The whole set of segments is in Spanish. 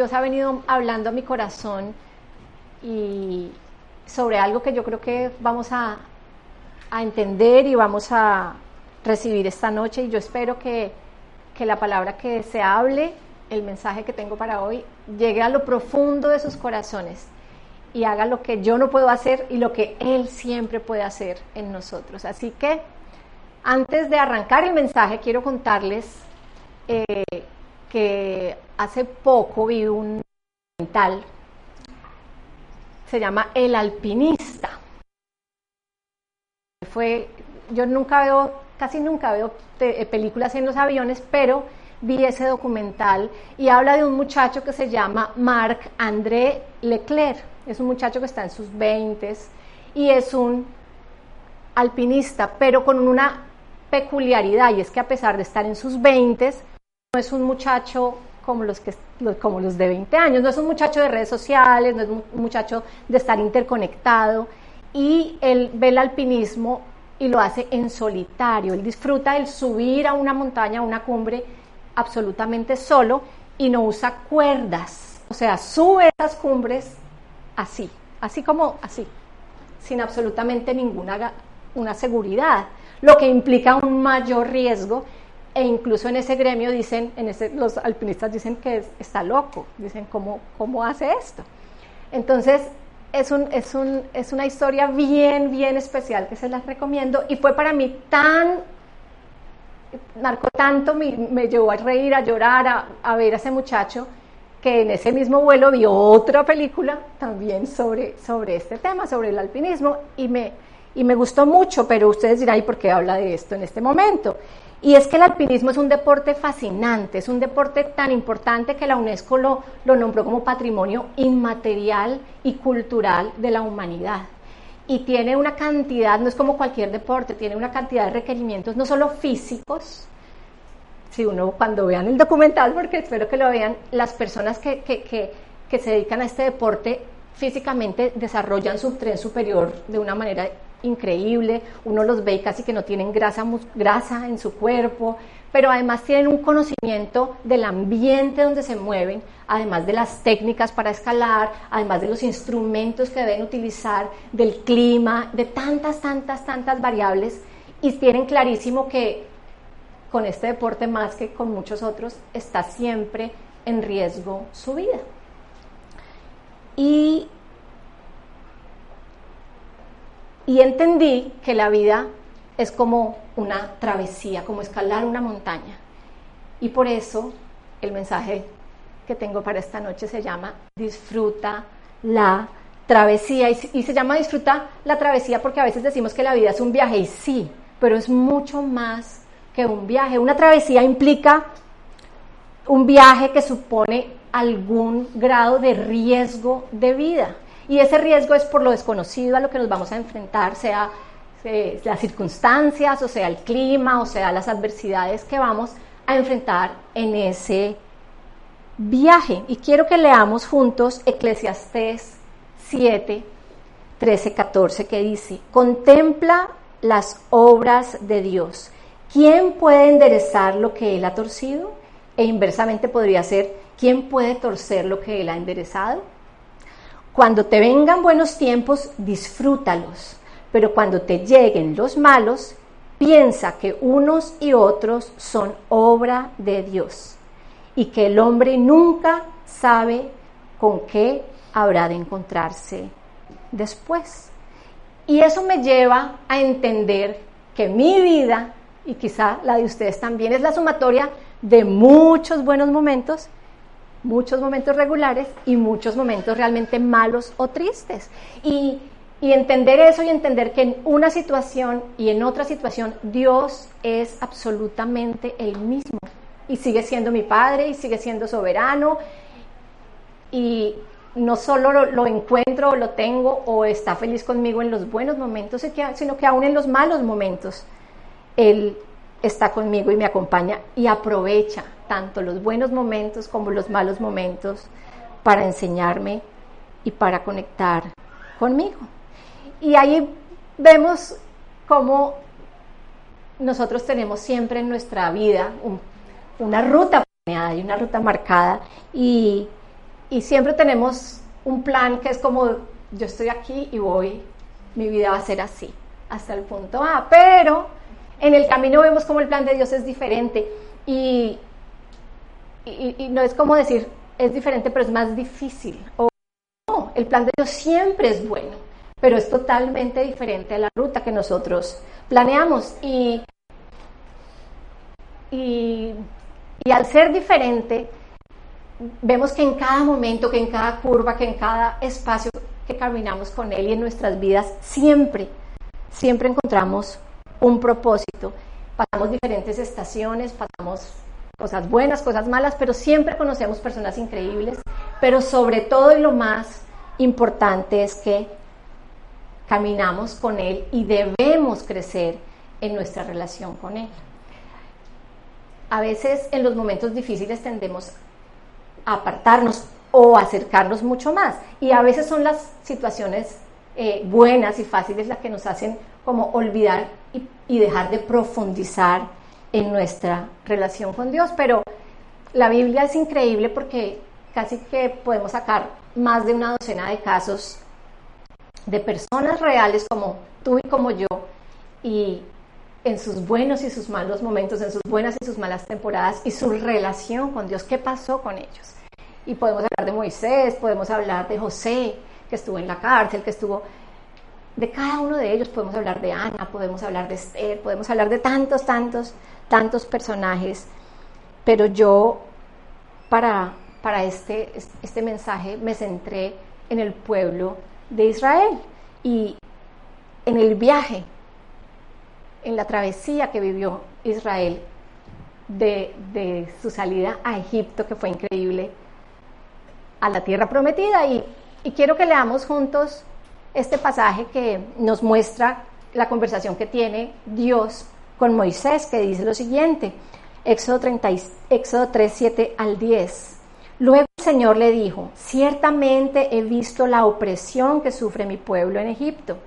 Dios ha venido hablando a mi corazón y sobre algo que yo creo que vamos a, a entender y vamos a recibir esta noche y yo espero que, que la palabra que se hable, el mensaje que tengo para hoy, llegue a lo profundo de sus corazones y haga lo que yo no puedo hacer y lo que Él siempre puede hacer en nosotros. Así que antes de arrancar el mensaje, quiero contarles eh, que hace poco vi un documental, se llama El Alpinista. Fue, yo nunca veo, casi nunca veo eh, películas en los aviones, pero vi ese documental y habla de un muchacho que se llama Marc André Leclerc. Es un muchacho que está en sus 20 y es un alpinista, pero con una peculiaridad y es que a pesar de estar en sus 20 no es un muchacho como los, que, como los de 20 años, no es un muchacho de redes sociales, no es un muchacho de estar interconectado y él ve el alpinismo y lo hace en solitario, él disfruta el subir a una montaña, a una cumbre absolutamente solo y no usa cuerdas, o sea, sube esas cumbres así, así como así, sin absolutamente ninguna una seguridad, lo que implica un mayor riesgo e incluso en ese gremio dicen, en ese, los alpinistas dicen que es- está loco, dicen cómo, cómo hace esto. Entonces es, un, es, un, es una historia bien, bien especial que se las recomiendo y fue para mí tan marcó tanto, me, me llevó a reír, a llorar, a, a ver a ese muchacho, que en ese mismo vuelo vio otra película también sobre, sobre este tema, sobre el alpinismo, y me, y me gustó mucho, pero ustedes dirán, ¿y por qué habla de esto en este momento? Y es que el alpinismo es un deporte fascinante, es un deporte tan importante que la UNESCO lo, lo nombró como patrimonio inmaterial y cultural de la humanidad y tiene una cantidad, no es como cualquier deporte, tiene una cantidad de requerimientos no solo físicos, si uno cuando vean el documental, porque espero que lo vean, las personas que, que, que, que se dedican a este deporte físicamente desarrollan su tren superior de una manera increíble, uno los ve y casi que no tienen grasa, grasa en su cuerpo, pero además tienen un conocimiento del ambiente donde se mueven, además de las técnicas para escalar, además de los instrumentos que deben utilizar, del clima, de tantas, tantas, tantas variables, y tienen clarísimo que con este deporte más que con muchos otros está siempre en riesgo su vida. Y, y entendí que la vida es como una travesía, como escalar una montaña. Y por eso el mensaje que tengo para esta noche se llama Disfruta la travesía. Y, se- llama Disfruta la travesía porque a veces decimos que la vida es un viaje y sí, pero es mucho más que un viaje. Una travesía implica un viaje que supone algún grado de riesgo de vida. Y ese riesgo es por lo desconocido a lo que nos vamos a enfrentar, sea eh, las circunstancias, o sea el clima, o sea las adversidades que vamos a enfrentar en ese viaje. Y quiero que leamos juntos Eclesiastés 7, 13, 14, que dice, contempla las obras de Dios. ¿Quién puede enderezar lo que Él ha torcido? E inversamente podría ser, ¿quién puede torcer lo que Él ha enderezado? Cuando te vengan buenos tiempos, disfrútalos, pero cuando te lleguen los malos, piensa que unos y otros son obra de Dios y que el hombre nunca sabe con qué habrá de encontrarse después. Y eso me lleva a entender que mi vida, y quizá la de ustedes también, es la sumatoria de muchos buenos momentos, muchos momentos regulares y muchos momentos realmente malos o tristes. Y, entender eso y entender que en una situación y en otra situación Dios es absolutamente el mismo. Y sigue siendo mi Padre y sigue siendo soberano. Y no solo lo, lo encuentro o lo tengo o está feliz conmigo en los buenos momentos, sino que aún en los malos momentos Él está conmigo y me acompaña y aprovecha tanto los buenos momentos como los malos momentos para enseñarme y para conectar conmigo. Y ahí vemos cómo nosotros tenemos siempre en nuestra vida una ruta planeada y una ruta marcada y, y siempre tenemos un plan que es como yo estoy aquí y voy, mi vida va a ser así, hasta el punto A, pero en el camino vemos como el plan de Dios es diferente y, y, y no es como decir es diferente, pero es más difícil. O no, el plan de Dios siempre es bueno pero es totalmente diferente a la ruta que nosotros planeamos. Y, y, al ser diferente, vemos que en cada momento, que en cada curva, que en cada espacio que caminamos con Él y en nuestras vidas, siempre, siempre encontramos un propósito. Pasamos diferentes estaciones, pasamos cosas buenas, cosas malas, pero siempre conocemos personas increíbles, pero sobre todo y lo más importante es que caminamos con Él y debemos crecer en nuestra relación con Él. A veces en los momentos difíciles tendemos a apartarnos o acercarnos mucho más y a veces son las situaciones eh, buenas y fáciles las que nos hacen como olvidar y, dejar de profundizar en nuestra relación con Dios. Pero la Biblia es increíble porque casi que podemos sacar más de una docena de casos de personas reales como tú y como yo, y en sus buenos y sus malos momentos, en sus buenas y sus malas temporadas, y su relación con Dios, qué pasó con ellos. Y podemos hablar de Moisés, podemos hablar de José, que estuvo en la cárcel, que estuvo... De cada uno de ellos podemos hablar de Ana, podemos hablar de Esther, podemos hablar de tantos, tantos, tantos personajes. Pero yo, para, para este, este mensaje, me centré en el pueblo de Israel y en el viaje, en la travesía que vivió Israel de, su salida a Egipto, que fue increíble, a la tierra prometida. Y, y quiero que leamos juntos este pasaje que nos muestra la conversación que tiene Dios con Moisés, que dice lo siguiente, Éxodo, 30, Éxodo 3, 7 al 10. Luego el Señor le dijo, ciertamente he visto la opresión que sufre mi pueblo en Egipto.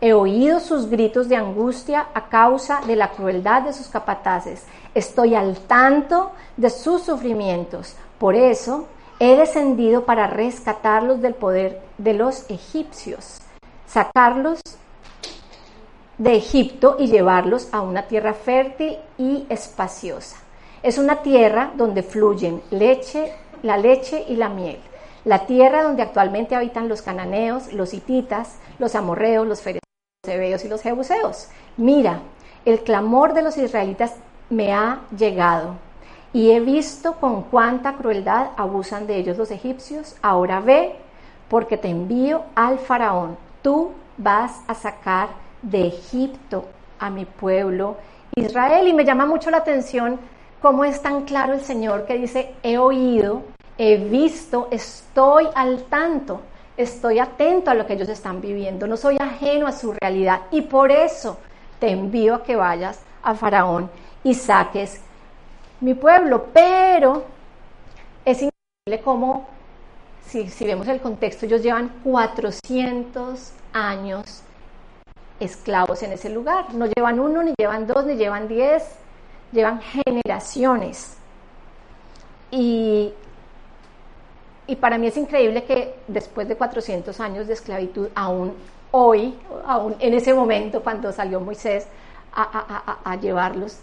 He oído sus gritos de angustia a causa de la crueldad de sus capataces. Estoy al tanto de sus sufrimientos. Por eso he descendido para rescatarlos del poder de los egipcios, sacarlos de Egipto y llevarlos a una tierra fértil y espaciosa. Es una tierra donde fluyen leche la leche y la miel, la tierra donde actualmente habitan los cananeos, los hititas, los amorreos, los fereceos y los jebuseos. Mira, el clamor de los israelitas me ha llegado y he visto con cuánta crueldad abusan de ellos los egipcios. Ahora ve, porque te envío al faraón. Tú vas a sacar de Egipto a mi pueblo Israel. Y me llama mucho la atención cómo es tan claro el Señor que dice, he oído, he visto, estoy al tanto, estoy atento a lo que ellos están viviendo, no soy ajeno a su realidad y por eso te envío a que vayas a Faraón y saques mi pueblo. Pero es increíble cómo, si, si vemos el contexto, ellos llevan 400 años esclavos en ese lugar. No llevan uno, ni llevan dos, ni llevan diez, llevan generaciones. Y, y para mí es increíble que después de 400 años de esclavitud, aún hoy, aún en ese momento cuando salió Moisés a, a, llevarlos,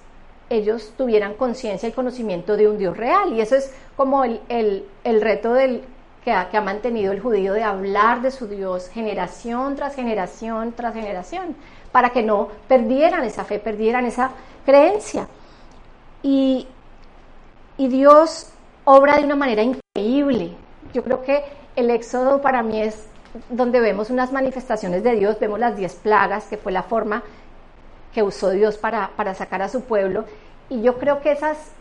ellos tuvieran conciencia y conocimiento de un Dios real. Y eso es como el, el, el reto del, que ha, que ha, mantenido el judío de hablar de su Dios generación tras generación tras generación, para que no perdieran esa fe, perdieran esa creencia. Y, Dios obra de una manera increíble. Yo creo que el éxodo para mí es donde vemos unas manifestaciones de Dios, vemos las diez plagas, que fue la forma que usó Dios para, para sacar a su pueblo. Y yo creo que esas,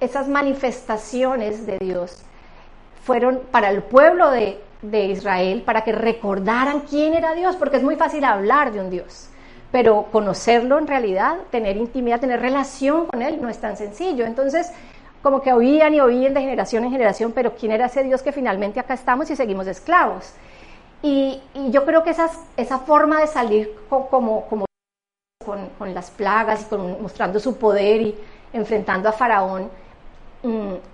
esas manifestaciones de Dios fueron para el pueblo de, de Israel, para que recordaran quién era Dios, porque es muy fácil hablar de un Dios, pero conocerlo en realidad, tener intimidad, tener relación con Él, no es tan sencillo. Entonces, como que oían y oían de generación en generación, pero ¿quién era ese Dios que finalmente acá estamos y seguimos esclavos? Y, yo creo que esas, esa forma de salir como, como con, con, las plagas y mostrando su poder y enfrentando a Faraón,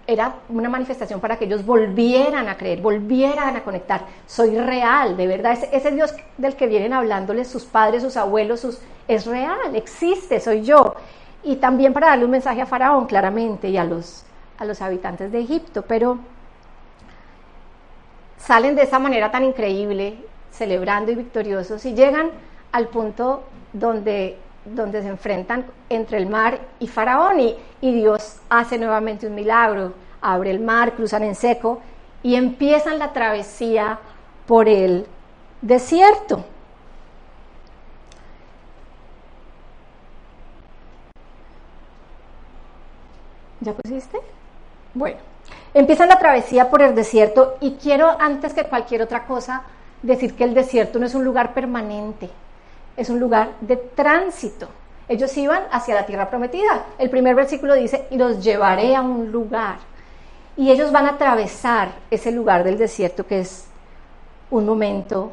era una manifestación para que ellos volvieran a creer, volvieran a conectar. Soy real, de verdad. Ese, ese Dios del que vienen hablándoles sus padres, sus abuelos, es real, existe, soy yo. Y también para darle un mensaje a Faraón, claramente, y a los, a los habitantes de Egipto. Pero salen de esa manera tan increíble, celebrando y victoriosos, y llegan al punto donde, donde se enfrentan entre el mar y Faraón, y, Dios hace nuevamente un milagro, abre el mar, cruzan en seco, y empiezan la travesía por el desierto. ¿Ya pusiste? Bueno. Empiezan la travesía por el desierto y quiero antes que cualquier otra cosa decir que el desierto no es un lugar permanente, es un lugar de tránsito. Ellos iban hacia la tierra prometida. El primer versículo dice, y los llevaré a un lugar. Y ellos van a atravesar ese lugar del desierto que es un momento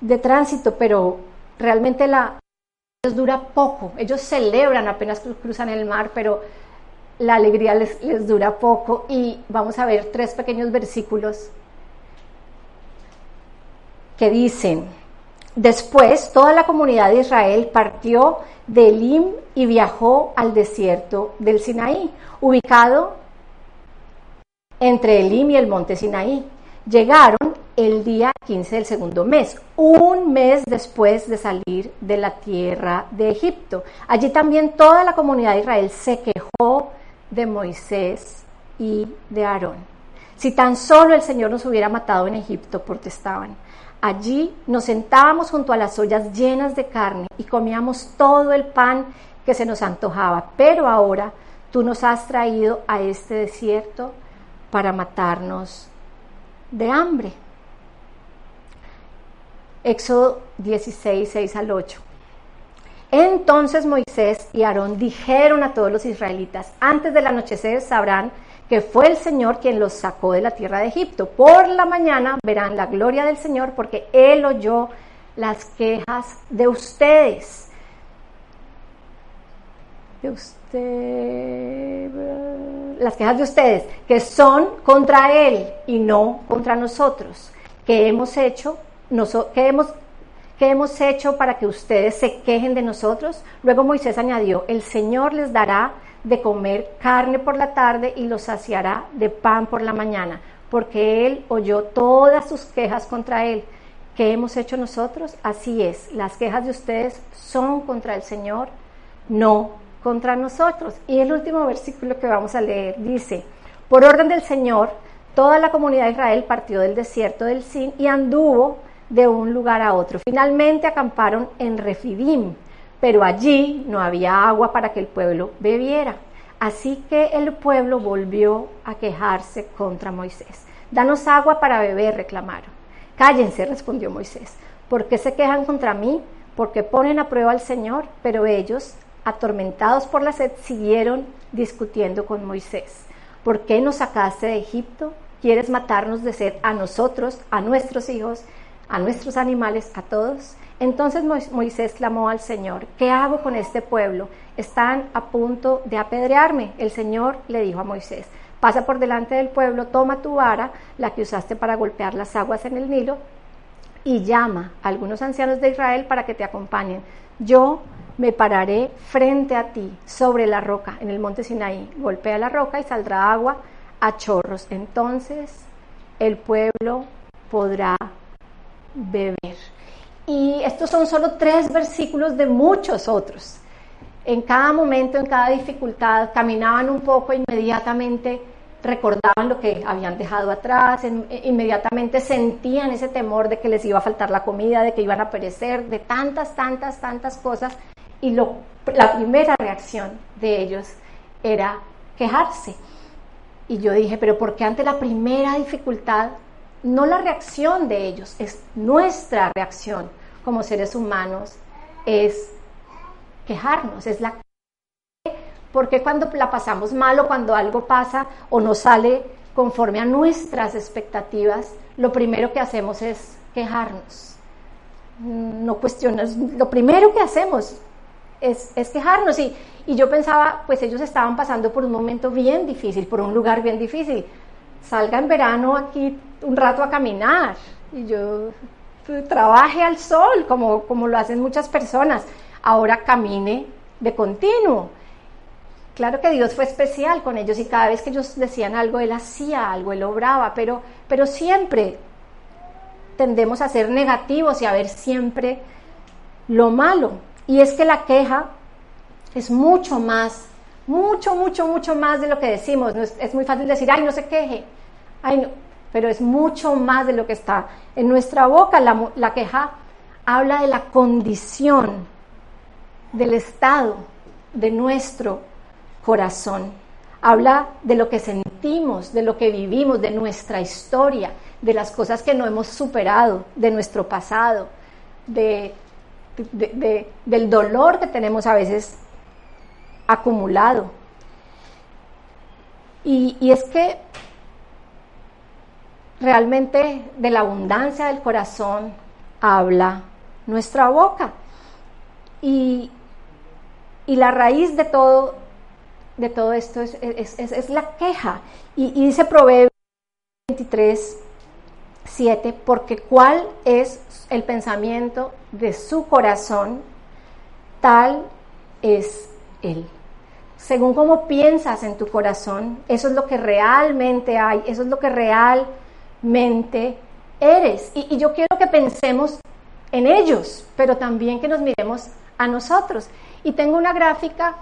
de tránsito, pero realmente la dura poco. Ellos celebran apenas cruzan el mar, pero la alegría les, les dura poco y vamos a ver tres pequeños versículos que dicen, después toda la comunidad de Israel partió de Elim y viajó al desierto del Sinaí, ubicado entre Elim y el monte Sinaí. Llegaron el día 15 del segundo mes, un mes después de salir de la tierra de Egipto. Allí también toda la comunidad de Israel se quejó de Moisés y de Aarón. Si tan solo el Señor nos hubiera matado en Egipto, protestaban. Allí nos sentábamos junto a las ollas llenas de carne y comíamos todo el pan que se nos antojaba. Pero ahora tú nos has traído a este desierto para matarnos de hambre. Éxodo 16, 6 al 8. Entonces Moisés y Aarón dijeron a todos los israelitas, antes del anochecer sabrán que fue el Señor quien los sacó de la tierra de Egipto. Por la mañana verán la gloria del Señor porque Él oyó las quejas de ustedes. De ustedes, las quejas de ustedes, que son contra Él y no contra nosotros, que hemos hecho, que hemos ¿Qué hemos hecho para que ustedes se quejen de nosotros? Luego Moisés añadió, el Señor les dará de comer carne por la tarde y los saciará de pan por la mañana, porque Él oyó todas sus quejas contra Él. ¿Qué hemos hecho nosotros? Así es, las quejas de ustedes son contra el Señor, no contra nosotros. Y el último versículo que vamos a leer dice, por orden del Señor, toda la comunidad de Israel partió del desierto del Sin y anduvo de un lugar a otro. Finalmente acamparon en Refidim, pero allí no había agua para que el pueblo bebiera. Así que el pueblo volvió a quejarse contra Moisés. Danos agua para beber, reclamaron. Cállense, respondió Moisés. ¿Por qué se quejan contra mí? Porque ponen a prueba al Señor. Pero ellos, atormentados por la sed, siguieron discutiendo con Moisés. ¿Por qué nos sacaste de Egipto? ¿Quieres matarnos de sed a nosotros, a nuestros hijos a nuestros animales, a todos. Entonces Moisés clamó al Señor, ¿qué hago con este pueblo? Están a punto de apedrearme. El Señor le dijo a Moisés, pasa por delante del pueblo, toma tu vara, la que usaste para golpear las aguas en el Nilo, y llama a algunos ancianos de Israel para que te acompañen. Yo me pararé frente a ti sobre la roca en el monte Sinaí. Golpea la roca y saldrá agua a chorros. Entonces el pueblo podrá beber. Y estos son solo tres versículos de muchos otros. En cada momento, en cada dificultad, caminaban un poco inmediatamente recordaban lo que habían dejado atrás, inmediatamente sentían ese temor de que les iba a faltar la comida, de que iban a perecer, de tantas, tantas, tantas cosas. Y lo, la primera reacción de ellos era quejarse. Y yo dije, pero ¿por qué ante la primera dificultad, no la reacción de ellos, es nuestra reacción como seres humanos, es quejarnos, es la porque cuando la pasamos mal o cuando algo pasa o no sale conforme a nuestras expectativas, lo primero que hacemos es quejarnos. No cuestionas, lo primero que hacemos es, quejarnos. Y, y yo pensaba, pues ellos estaban pasando por un momento bien difícil, por un lugar bien difícil. Salga en verano aquí un rato a caminar y yo trabaje al sol, como, como lo hacen muchas personas. Ahora camine de continuo. Claro que Dios fue especial con ellos y cada vez que ellos decían algo, Él hacía algo, Él obraba, pero, pero siempre tendemos a ser negativos y a ver siempre lo malo. Y es que la queja es mucho más, mucho, mucho, mucho más de lo que decimos. es, muy fácil decir, ay, no se queje, ay, no, pero es mucho más de lo que está en nuestra boca. La, la queja habla de la condición, del estado de nuestro corazón. Habla de lo que sentimos, de lo que vivimos, de nuestra historia, de las cosas que no hemos superado, de nuestro pasado, de, del dolor que tenemos a veces acumulado. Y, y es que realmente de la abundancia del corazón habla nuestra boca. Y, y la raíz de todo de todo esto es, la queja. Y, dice Proverbios 23, 7, porque cuál es el pensamiento de su corazón, tal es él. Según cómo piensas en tu corazón, eso es lo que realmente hay, eso es lo que realmente eres. Y, yo quiero que pensemos en ellos, pero también que nos miremos a nosotros. Y tengo una gráfica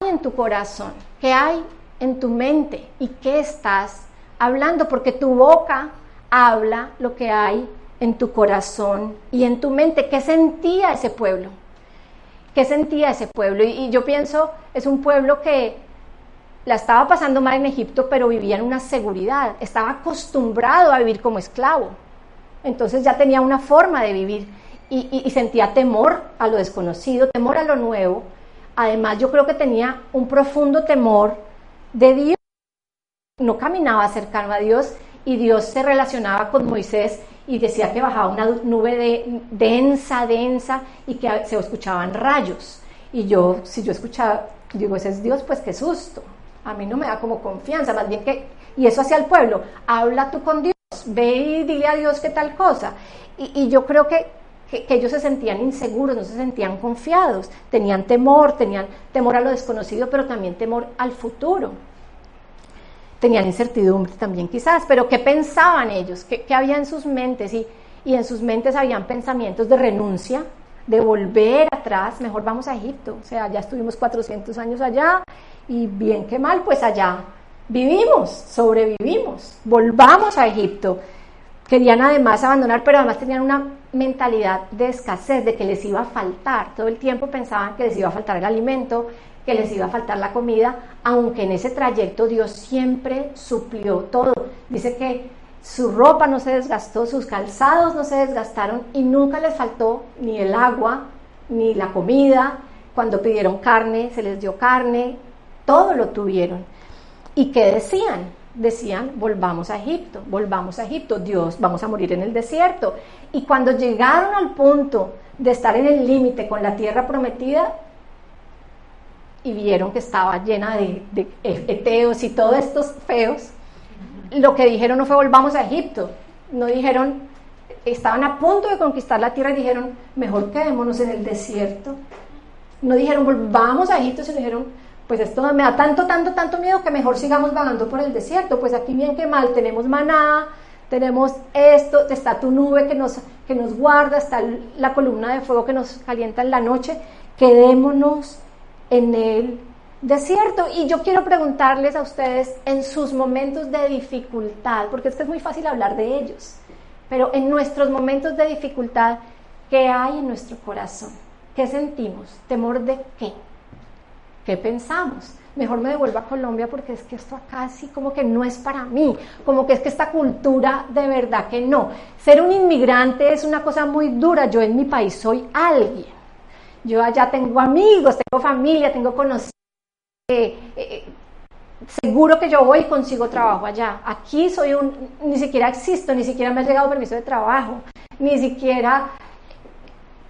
en tu corazón? ¿Qué hay en tu mente? ¿Y qué estás hablando? Porque tu boca habla lo que hay en tu corazón y en tu mente. ¿Qué sentía ese pueblo? ¿Qué sentía ese pueblo? Y, yo pienso, es un pueblo que la estaba pasando mal en Egipto, pero vivía en una seguridad. Estaba acostumbrado a vivir como esclavo. Entonces ya tenía una forma de vivir y sentía temor a lo desconocido, temor a lo nuevo Además, yo creo que tenía un profundo temor de Dios. No caminaba cercano a Dios y Dios se relacionaba con Moisés y decía que bajaba una nube de, densa, densa y que se escuchaban rayos. Y yo, si yo escuchaba, digo, ese es Dios, pues qué susto. A mí no me da como confianza, más bien que, y eso hacia el pueblo, habla tú con Dios, ve y dile a Dios qué tal cosa. y yo creo que que, ellos se sentían inseguros, no se sentían confiados, tenían temor, tenían temor a lo desconocido, pero también temor al futuro. Tenían incertidumbre también quizás, pero ¿qué pensaban ellos? ¿Qué, había en sus mentes? Y, y en sus mentes habían pensamientos de renuncia, de volver atrás, mejor vamos a Egipto, o sea, ya estuvimos 400 años allá y bien que mal, pues allá vivimos, sobrevivimos, volvamos a Egipto. Querían además abandonar, pero además tenían una mentalidad de escasez, de que les iba a faltar. Todo el tiempo pensaban que les iba a faltar el alimento, que les iba a faltar la comida, aunque en ese trayecto Dios siempre suplió todo. Dice que su ropa no se desgastó, sus calzados no se desgastaron y nunca les faltó ni el agua, ni la comida. Cuando pidieron carne, se les dio carne, todo lo tuvieron. ¿Y qué decían? decían, volvamos a Egipto, volvamos a Egipto, Dios, vamos a morir en el desierto. Y cuando llegaron al punto de estar en el límite con la tierra prometida, y vieron que estaba llena de, eteos y todos estos feos, lo que dijeron no fue volvamos a Egipto, no dijeron, estaban a punto de conquistar la tierra y dijeron, mejor quedémonos en el desierto. No dijeron volvamos a Egipto, sino dijeron, pues esto me da tanto, tanto, tanto miedo que mejor sigamos vagando por el desierto. Pues aquí bien que mal, tenemos maná, tenemos esto, está tu nube que nos, que nos guarda, está la columna de fuego que nos calienta en la noche. Quedémonos en el desierto. Y yo quiero preguntarles a ustedes en sus momentos de dificultad, porque es que es muy fácil hablar de ellos, pero en nuestros momentos de dificultad, ¿qué hay en nuestro corazón? ¿Qué sentimos? ¿Temor de qué? ¿Qué pensamos? Mejor me devuelvo a Colombia porque es que esto acá así como que no es para mí, como que es que esta cultura de verdad que no. Ser un inmigrante es una cosa muy dura. Yo en mi país soy alguien. Yo allá tengo amigos, tengo familia, tengo conocidos. Eh, eh, seguro que yo voy y consigo trabajo allá. Aquí soy un, ni siquiera existo, ni siquiera me ha llegado permiso de trabajo, ni siquiera...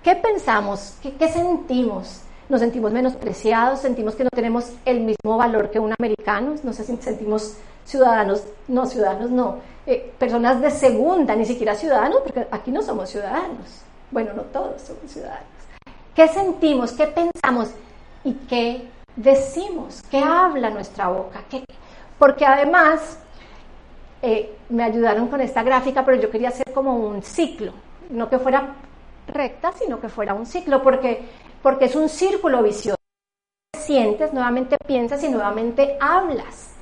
¿Qué pensamos? ¿Qué, sentimos? Nos sentimos menospreciados, sentimos que no tenemos el mismo valor que un americano, nos sentimos ciudadanos, no ciudadanos, no, eh, personas de segunda, ni siquiera ciudadanos, porque aquí no somos ciudadanos. Bueno, no todos somos ciudadanos. ¿Qué sentimos? ¿Qué pensamos? ¿Y qué decimos, qué habla nuestra boca, porque además eh, me ayudaron con esta gráfica, pero yo quería hacer como un ciclo, no que fuera recta, sino que fuera un ciclo, porque, porque es un círculo vicioso. Sientes, nuevamente piensas y nuevamente hablas.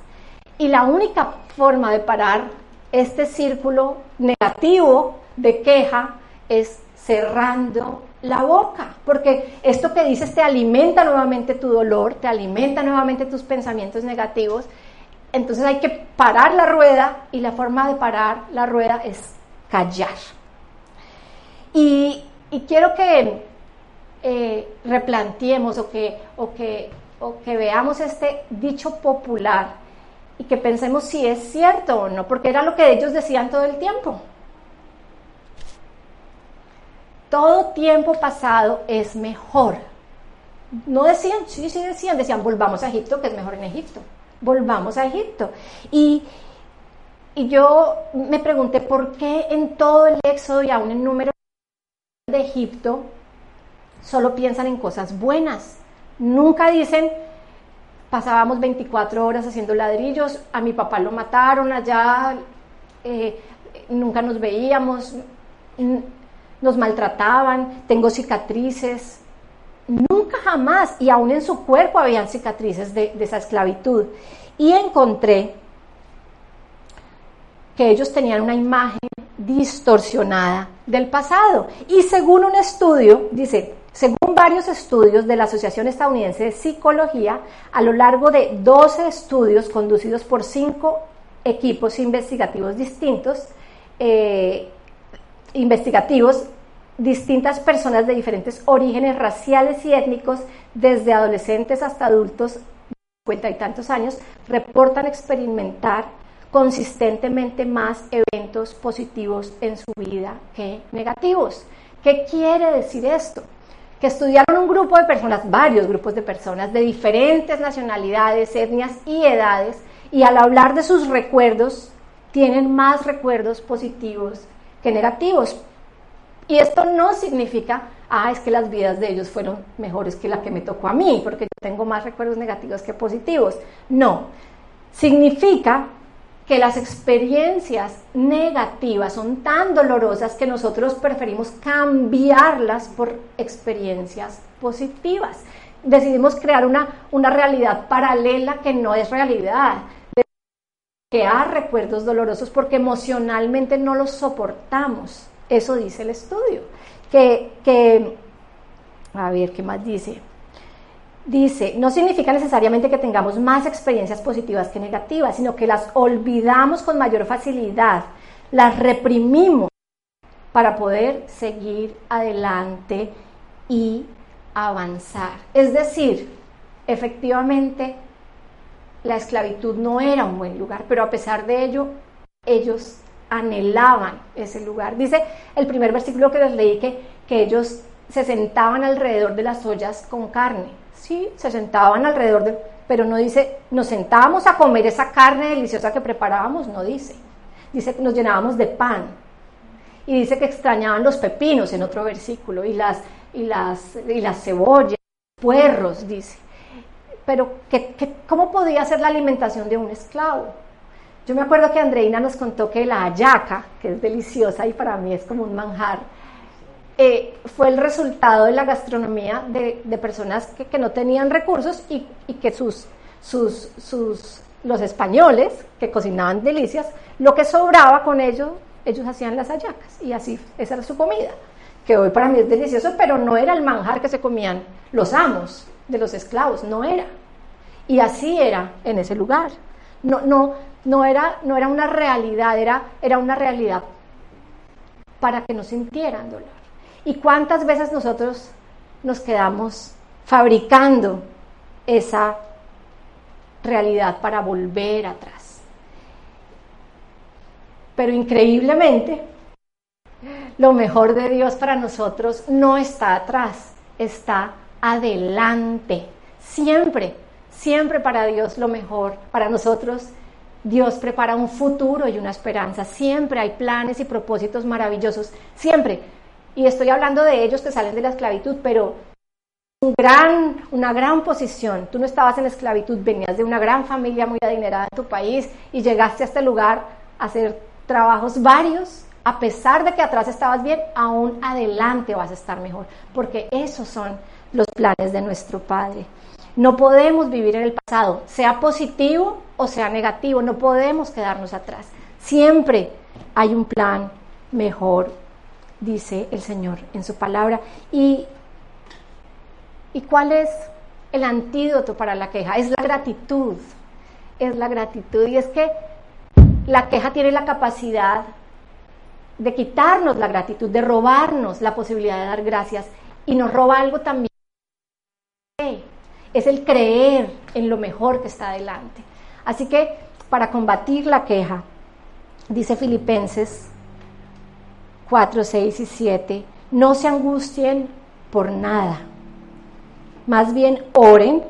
Y la única forma de parar este círculo negativo de queja es cerrando la boca, porque esto que dices te alimenta nuevamente tu dolor, te alimenta nuevamente tus pensamientos negativos. Entonces hay que parar la rueda y la forma de parar la rueda es callar. Y, quiero que eh, replanteemos o que, o, que, o que veamos este dicho popular y que pensemos si es cierto o no, porque era lo que ellos decían todo el tiempo todo tiempo pasado es mejor. No decían, sí, sí decían, decían, volvamos a Egipto, que es mejor en Egipto. Volvamos a Egipto. Y, y yo me pregunté por qué en todo el éxodo y aún en número de Egipto solo piensan en cosas buenas. Nunca dicen, pasábamos 24 horas haciendo ladrillos, a mi papá lo mataron allá, eh, nunca nos veíamos nos maltrataban, tengo cicatrices. Nunca jamás, y aún en su cuerpo habían cicatrices de, esa esclavitud. Y encontré que ellos tenían una imagen distorsionada del pasado. Y según un estudio, dice, según varios estudios de la Asociación Estadounidense de Psicología, a lo largo de 12 estudios conducidos por cinco equipos investigativos distintos, eh, investigativos, distintas personas de diferentes orígenes raciales y étnicos, desde adolescentes hasta adultos de cincuenta y tantos años, reportan experimentar consistentemente más eventos positivos en su vida que negativos. ¿Qué quiere decir esto? Que estudiaron un grupo de personas, varios grupos de personas de diferentes nacionalidades, etnias y edades, y al hablar de sus recuerdos, tienen más recuerdos positivos que negativos. Y esto no significa, ah, es que las vidas de ellos fueron mejores que la que me tocó a mí, porque yo tengo más recuerdos negativos que positivos. No, significa que las experiencias negativas son tan dolorosas que nosotros preferimos cambiarlas por experiencias positivas. Decidimos crear una, una realidad paralela que no es realidad, recuerdos dolorosos porque emocionalmente no los soportamos. Eso dice el estudio. Que, a ver, ¿qué más dice? Dice, no significa necesariamente que tengamos más experiencias positivas que negativas, sino que las olvidamos con mayor facilidad, las reprimimos para poder seguir adelante y avanzar. Es decir, efectivamente, la esclavitud no era un buen lugar, pero a pesar de ello, ellos anhelaban ese lugar. Dice el primer versículo que les leí que, que ellos se sentaban alrededor de las ollas con carne. Sí, se sentaban alrededor de... Pero no dice, nos sentábamos a comer esa carne deliciosa que preparábamos, no dice. Dice que nos llenábamos de pan. Y dice que extrañaban los pepinos en otro versículo y las, y las, y las cebollas, puerros, dice. Pero ¿qué, cómo podía ser la alimentación de un esclavo? Yo me acuerdo que Andreina nos contó que la ayaca, que es deliciosa y para mí es como un manjar, eh, fue el resultado de la gastronomía de, personas que, que, no tenían recursos y, y que sus, sus, sus, los españoles que cocinaban delicias, lo que sobraba con ellos, ellos hacían las hallacas y así, esa era su comida, que hoy para mí es delicioso, pero no era el manjar que se comían los amos de los esclavos, no era. Y así era en ese lugar. No, no, no, era, no era una realidad, era, era una realidad para que no sintieran dolor. ¿Y cuántas veces nosotros nos quedamos fabricando esa realidad para volver atrás? Pero increíblemente, lo mejor de Dios para nosotros no está atrás, está adelante. Siempre, siempre para Dios lo mejor, para nosotros Dios prepara un futuro y una esperanza. Siempre hay planes y propósitos maravillosos. Siempre. Y estoy hablando de ellos que salen de la esclavitud, pero un gran, una gran posición. Tú no estabas en esclavitud, venías de una gran familia muy adinerada en tu país y llegaste a este lugar a hacer trabajos varios. A pesar de que atrás estabas bien, aún adelante vas a estar mejor, porque esos son los planes de nuestro Padre. No podemos vivir en el pasado, sea positivo o sea negativo, no podemos quedarnos atrás. Siempre hay un plan mejor, dice el Señor en su palabra. ¿Y, ¿Y cuál es el antídoto para la queja? Es la gratitud, es la gratitud. Y es que la queja tiene la capacidad de quitarnos la gratitud, de robarnos la posibilidad de dar gracias y nos roba algo también es el creer en lo mejor que está adelante. Así que para combatir la queja, dice Filipenses 4, 6 y 7, no se angustien por nada. Más bien oren,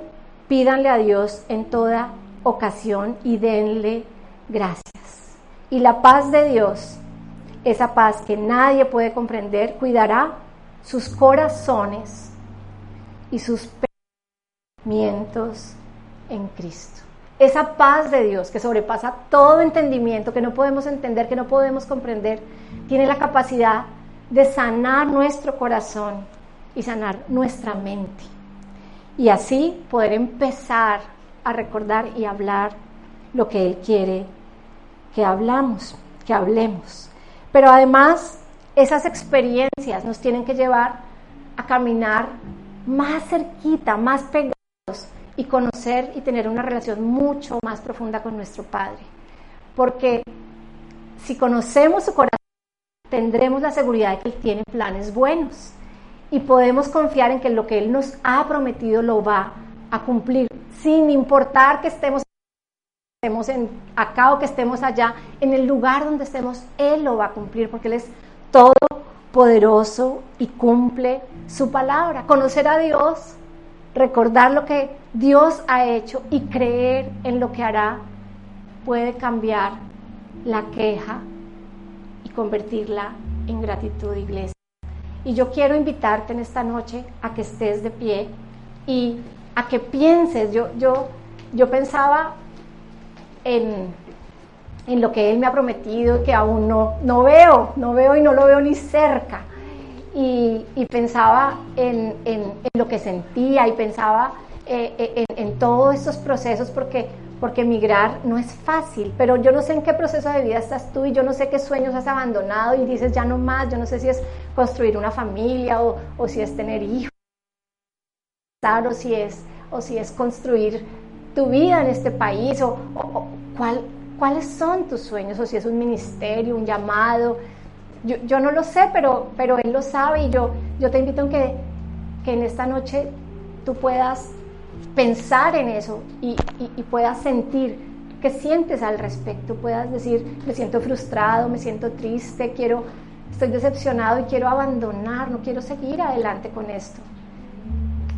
pídanle a Dios en toda ocasión y denle gracias. Y la paz de Dios, esa paz que nadie puede comprender, cuidará sus corazones y sus en Cristo. Esa paz de Dios que sobrepasa todo entendimiento, que no podemos entender, que no podemos comprender, tiene la capacidad de sanar nuestro corazón y sanar nuestra mente. Y así poder empezar a recordar y hablar lo que Él quiere que hablamos, que hablemos. Pero además, esas experiencias nos tienen que llevar a caminar más cerquita, más pegados y conocer y tener una relación mucho más profunda con nuestro Padre. Porque si conocemos su corazón, tendremos la seguridad de que Él tiene planes buenos y podemos confiar en que lo que Él nos ha prometido lo va a cumplir, sin importar que estemos, en acá o que estemos allá, en el lugar donde estemos, Él lo va a cumplir porque Él es todo poderoso y cumple su palabra. Conocer a Dios recordar lo que Dios ha hecho y creer en lo que hará puede cambiar la queja y convertirla en gratitud, iglesia. Y yo quiero invitarte en esta noche a que estés de pie y a que pienses. Yo, yo, yo pensaba en, en lo que Él me ha prometido que aún no, no veo, no veo y no lo veo ni cerca y, pensaba en, lo que sentía y pensaba eh, eh, en, todos estos procesos porque, porque emigrar no es fácil, pero yo no sé en qué proceso de vida estás tú y yo no sé qué sueños has abandonado y dices ya no más, yo no sé si es construir una familia o, si es tener hijos o si es, o si es construir tu vida en este país o, cuál, cuáles son tus sueños o si es un ministerio, un llamado, yo, no lo sé, pero, pero Él lo sabe y yo, yo te invito a que, que en esta noche tú puedas pensar en eso y, puedas sentir qué sientes al respecto, puedas decir, me siento frustrado, me siento triste, quiero, estoy decepcionado y quiero abandonar, no quiero seguir adelante con esto.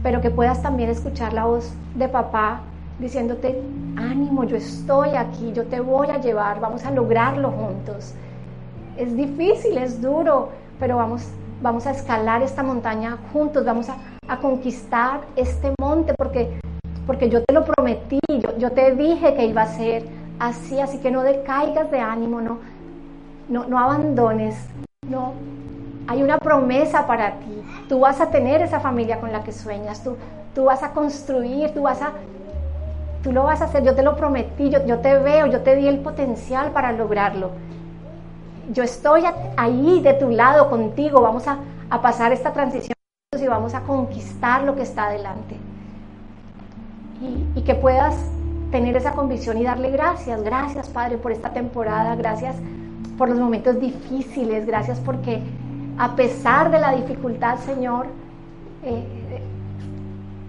Pero que puedas también escuchar la voz de papá diciéndote, ánimo, yo estoy aquí, yo te voy a llevar, vamos a lograrlo juntos es difícil, es duro, pero vamos, vamos a escalar esta montaña juntos, vamos a, conquistar este monte, porque, porque yo te lo prometí, yo, yo, te dije que iba a ser así, así que no decaigas de ánimo, no, no, no abandones, no, Hay una promesa para ti. Tú vas a tener esa familia con la que sueñas. Tú, tú vas a construir, tú vas a... Tú lo vas a hacer, yo te lo prometí, yo, yo te veo, yo te di el potencial para lograrlo. Yo estoy ahí de tu lado contigo, vamos a, pasar esta transición y vamos a conquistar lo que está adelante. Y, y, que puedas tener esa convicción y darle gracias. Gracias, Padre, por esta temporada. Gracias por los momentos difíciles. Gracias porque a pesar de la dificultad, Señor, eh,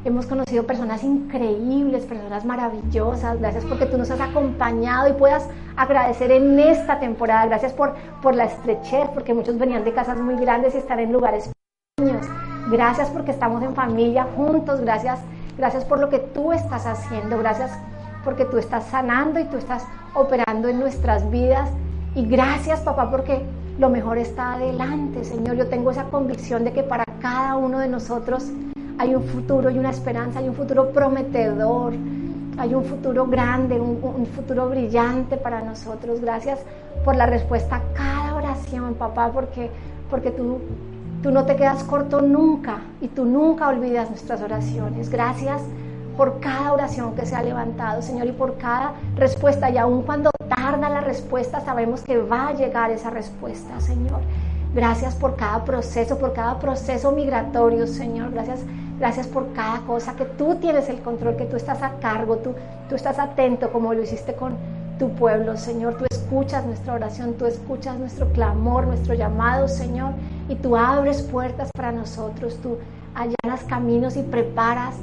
hemos conocido personas increíbles, personas maravillosas. Gracias porque tú nos has acompañado y puedas agradecer en esta temporada. Gracias por, por la estrechez, porque muchos venían de casas muy grandes y están en lugares pequeños. Gracias porque estamos en familia juntos. Gracias, gracias por lo que tú estás haciendo. Gracias porque tú estás sanando y tú estás operando en nuestras vidas. Y gracias, papá, porque lo mejor está adelante, Señor. Yo tengo esa convicción de que para cada uno de nosotros hay un futuro y una esperanza, hay un futuro prometedor, hay un futuro grande, un, futuro brillante para nosotros. Gracias por la respuesta a cada oración, papá, porque, porque tú, tú no te quedas corto nunca y tú nunca olvidas nuestras oraciones. Gracias por cada oración que se ha levantado, Señor, y por cada respuesta. Y aun cuando tarda la respuesta, sabemos que va a llegar esa respuesta, Señor. Gracias por cada proceso, por cada proceso migratorio, Señor. Gracias, gracias por cada cosa que tú tienes el control, que tú estás a cargo, tú, tú estás atento como lo hiciste con tu pueblo, Señor. Tú escuchas nuestra oración, tú escuchas nuestro clamor, nuestro llamado, Señor, y tú abres puertas para nosotros, tú allanas caminos y preparas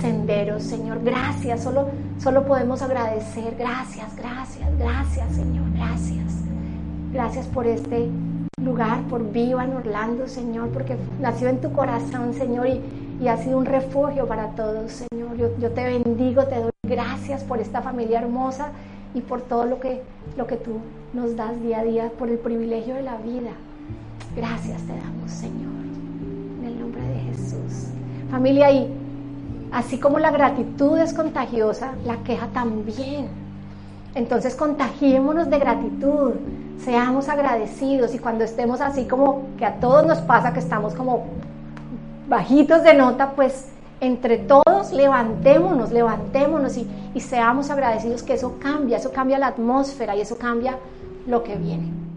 senderos, Señor. Gracias, solo, solo podemos agradecer. Gracias, gracias, gracias, Señor. Gracias. Gracias por este lugar, por Viva en Orlando, Señor, porque nació en tu corazón, Señor, y, y ha sido un refugio para todos, Señor. Yo, yo, te bendigo, te doy gracias por esta familia hermosa y por todo lo que, lo que tú nos das día a día, por el privilegio de la vida. Gracias te damos, Señor, en el nombre de Jesús. Familia, y Así como la gratitud es contagiosa, la queja también. Entonces contagiémonos de gratitud, seamos agradecidos y cuando estemos así como que a todos nos pasa que estamos como bajitos de nota, pues entre todos levantémonos, levantémonos y, y seamos agradecidos que eso cambia, eso cambia la atmósfera y eso cambia lo que viene.